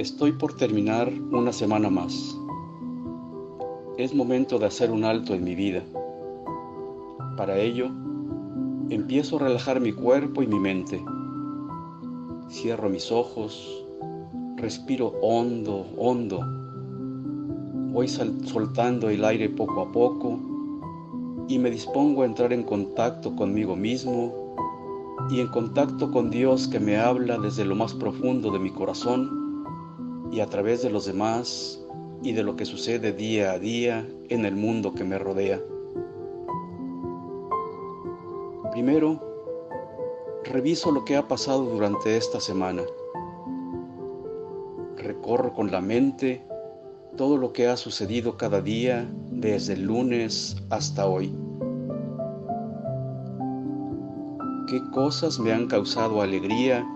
Estoy por terminar una semana más. Es momento de hacer un alto en mi vida. Para ello, empiezo a relajar mi cuerpo y mi mente. Cierro mis ojos, respiro hondo, hondo. Voy soltando el aire poco a poco y me dispongo a entrar en contacto conmigo mismo y en contacto con Dios que me habla desde lo más profundo de mi corazón y a través de los demás y de lo que sucede día a día en el mundo que me rodea. Primero, reviso lo que ha pasado durante esta semana. Recorro con la mente todo lo que ha sucedido cada día desde el lunes hasta hoy. ¿Qué cosas me han causado alegría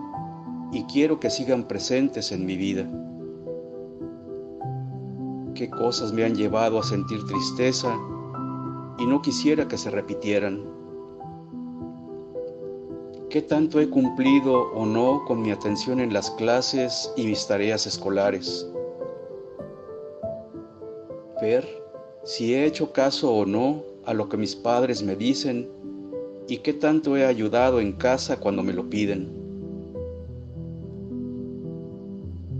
y quiero que sigan presentes en mi vida? Qué cosas me han llevado a sentir tristeza y no quisiera que se repitieran. ¿Qué tanto he cumplido o no con mi atención en las clases y mis tareas escolares? Ver si he hecho caso o no a lo que mis padres me dicen y qué tanto he ayudado en casa cuando me lo piden.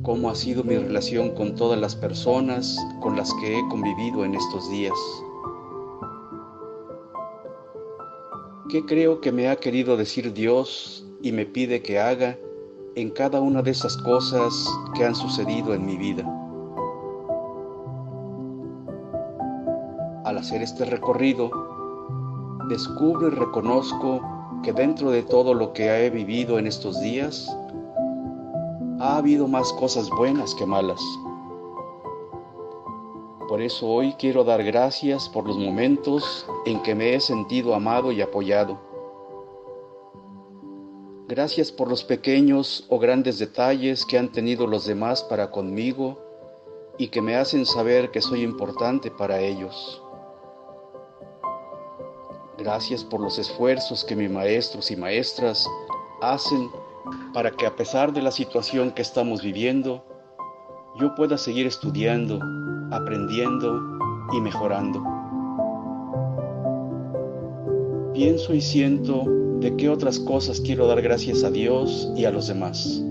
Cómo ha sido mi relación con todas las personas con las que he convivido en estos días. ¿Qué creo que me ha querido decir Dios y me pide que haga en cada una de esas cosas que han sucedido en mi vida? Al hacer este recorrido, descubro y reconozco que dentro de todo lo que he vivido en estos días, ha habido más cosas buenas que malas. Por eso hoy quiero dar gracias por los momentos en que me he sentido amado y apoyado. Gracias por los pequeños o grandes detalles que han tenido los demás para conmigo y que me hacen saber que soy importante para ellos. Gracias por los esfuerzos que mis maestros y maestras hacen para que a pesar de la situación que estamos viviendo, yo pueda seguir estudiando, aprendiendo y mejorando. Pienso y siento de qué otras cosas quiero dar gracias a Dios y a los demás.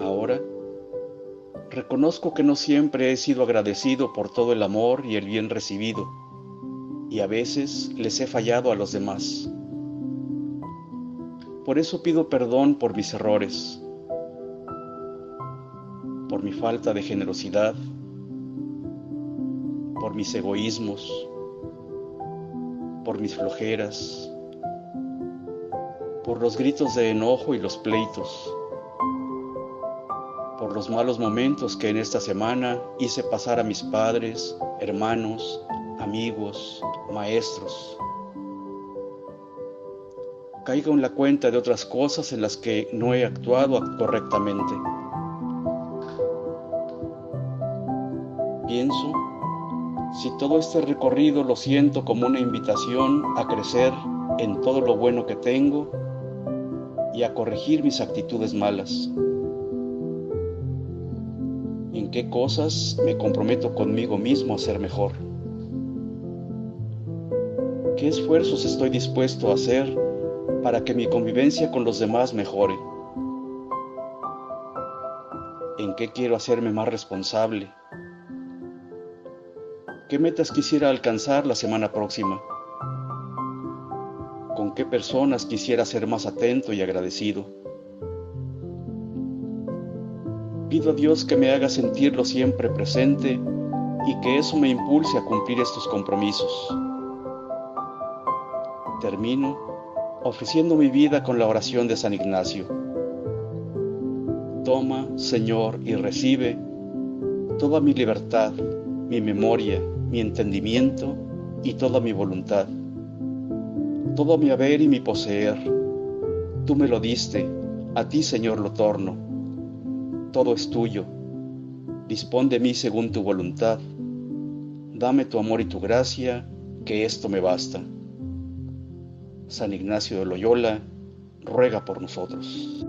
Ahora, reconozco que no siempre he sido agradecido por todo el amor y el bien recibido, y a veces les he fallado a los demás. Por eso pido perdón por mis errores, por mi falta de generosidad, por mis egoísmos, por mis flojeras, por los gritos de enojo y los pleitos, por los malos momentos que en esta semana hice pasar a mis padres, hermanos, amigos, maestros caigo en la cuenta de otras cosas en las que no he actuado correctamente. Pienso, si todo este recorrido lo siento como una invitación a crecer en todo lo bueno que tengo y a corregir mis actitudes malas. ¿En qué cosas me comprometo conmigo mismo a ser mejor? ¿Qué esfuerzos estoy dispuesto a hacer para que mi convivencia con los demás mejore? ¿En qué quiero hacerme más responsable? ¿Qué metas quisiera alcanzar la semana próxima? ¿Con qué personas quisiera ser más atento y agradecido? Pido a Dios que me haga sentirlo siempre presente y que eso me impulse a cumplir estos compromisos. Termino ofreciendo mi vida con la oración de San Ignacio. Toma, Señor, y recibe toda mi libertad, mi memoria, mi entendimiento y toda mi voluntad. Todo mi haber y mi poseer. Tú me lo diste, a ti, Señor, lo torno. Todo es tuyo. Dispón de mí según tu voluntad. Dame tu amor y tu gracia, que esto me basta. San Ignacio de Loyola, ruega por nosotros.